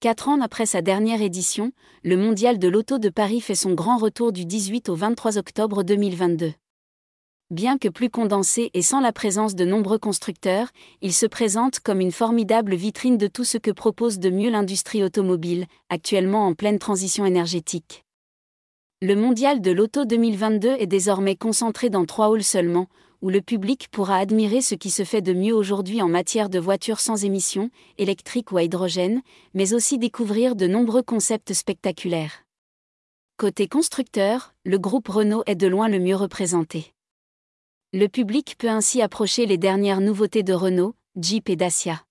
Quatre ans après sa dernière édition, le Mondial de l'Auto de Paris fait son grand retour du 18 au 23 octobre 2022. Bien que plus condensé et sans la présence de nombreux constructeurs, il se présente comme une formidable vitrine de tout ce que propose de mieux l'industrie automobile, actuellement en pleine transition énergétique. Le Mondial de l'Auto 2022 est désormais concentré dans trois halls seulement, où le public pourra admirer ce qui se fait de mieux aujourd'hui en matière de voitures sans émissions, électriques ou à hydrogène, mais aussi découvrir de nombreux concepts spectaculaires. Côté constructeur, le groupe Renault est de loin le mieux représenté. Le public peut ainsi approcher les dernières nouveautés de Renault, Jeep et Dacia.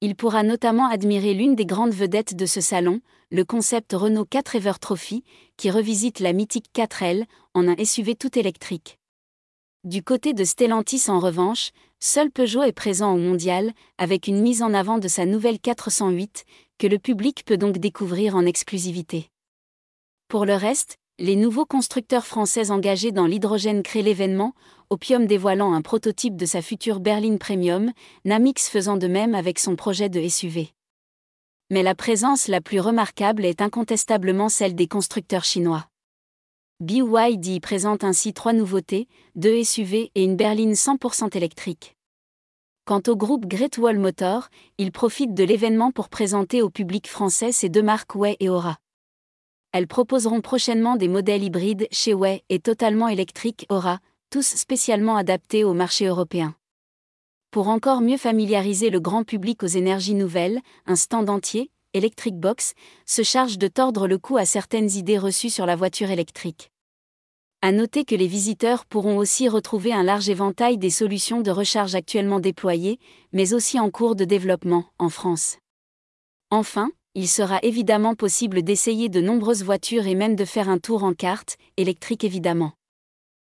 Il pourra notamment admirer l'une des grandes vedettes de ce salon, le concept Renault 4 Ever Trophy, qui revisite la mythique 4L en un SUV tout électrique. Du côté de Stellantis en revanche, seul Peugeot est présent au mondial, avec une mise en avant de sa nouvelle 408, que le public peut donc découvrir en exclusivité. Pour le reste, les nouveaux constructeurs français engagés dans l'hydrogène créent l'événement, Opium dévoilant un prototype de sa future berline premium, Namix faisant de même avec son projet de SUV. Mais la présence la plus remarquable est incontestablement celle des constructeurs chinois. BYD présente ainsi trois nouveautés, deux SUV et une berline 100% électrique. Quant au groupe Great Wall Motor, il profite de l'événement pour présenter au public français ses deux marques Way et Aura. Elles proposeront prochainement des modèles hybrides chez Way et totalement électriques Aura, tous spécialement adaptés au marché européen. Pour encore mieux familiariser le grand public aux énergies nouvelles, un stand entier, Electric Box, se charge de tordre le cou à certaines idées reçues sur la voiture électrique. À noter que les visiteurs pourront aussi retrouver un large éventail des solutions de recharge actuellement déployées, mais aussi en cours de développement en France. Enfin, il sera évidemment possible d'essayer de nombreuses voitures et même de faire un tour en carte, électrique évidemment.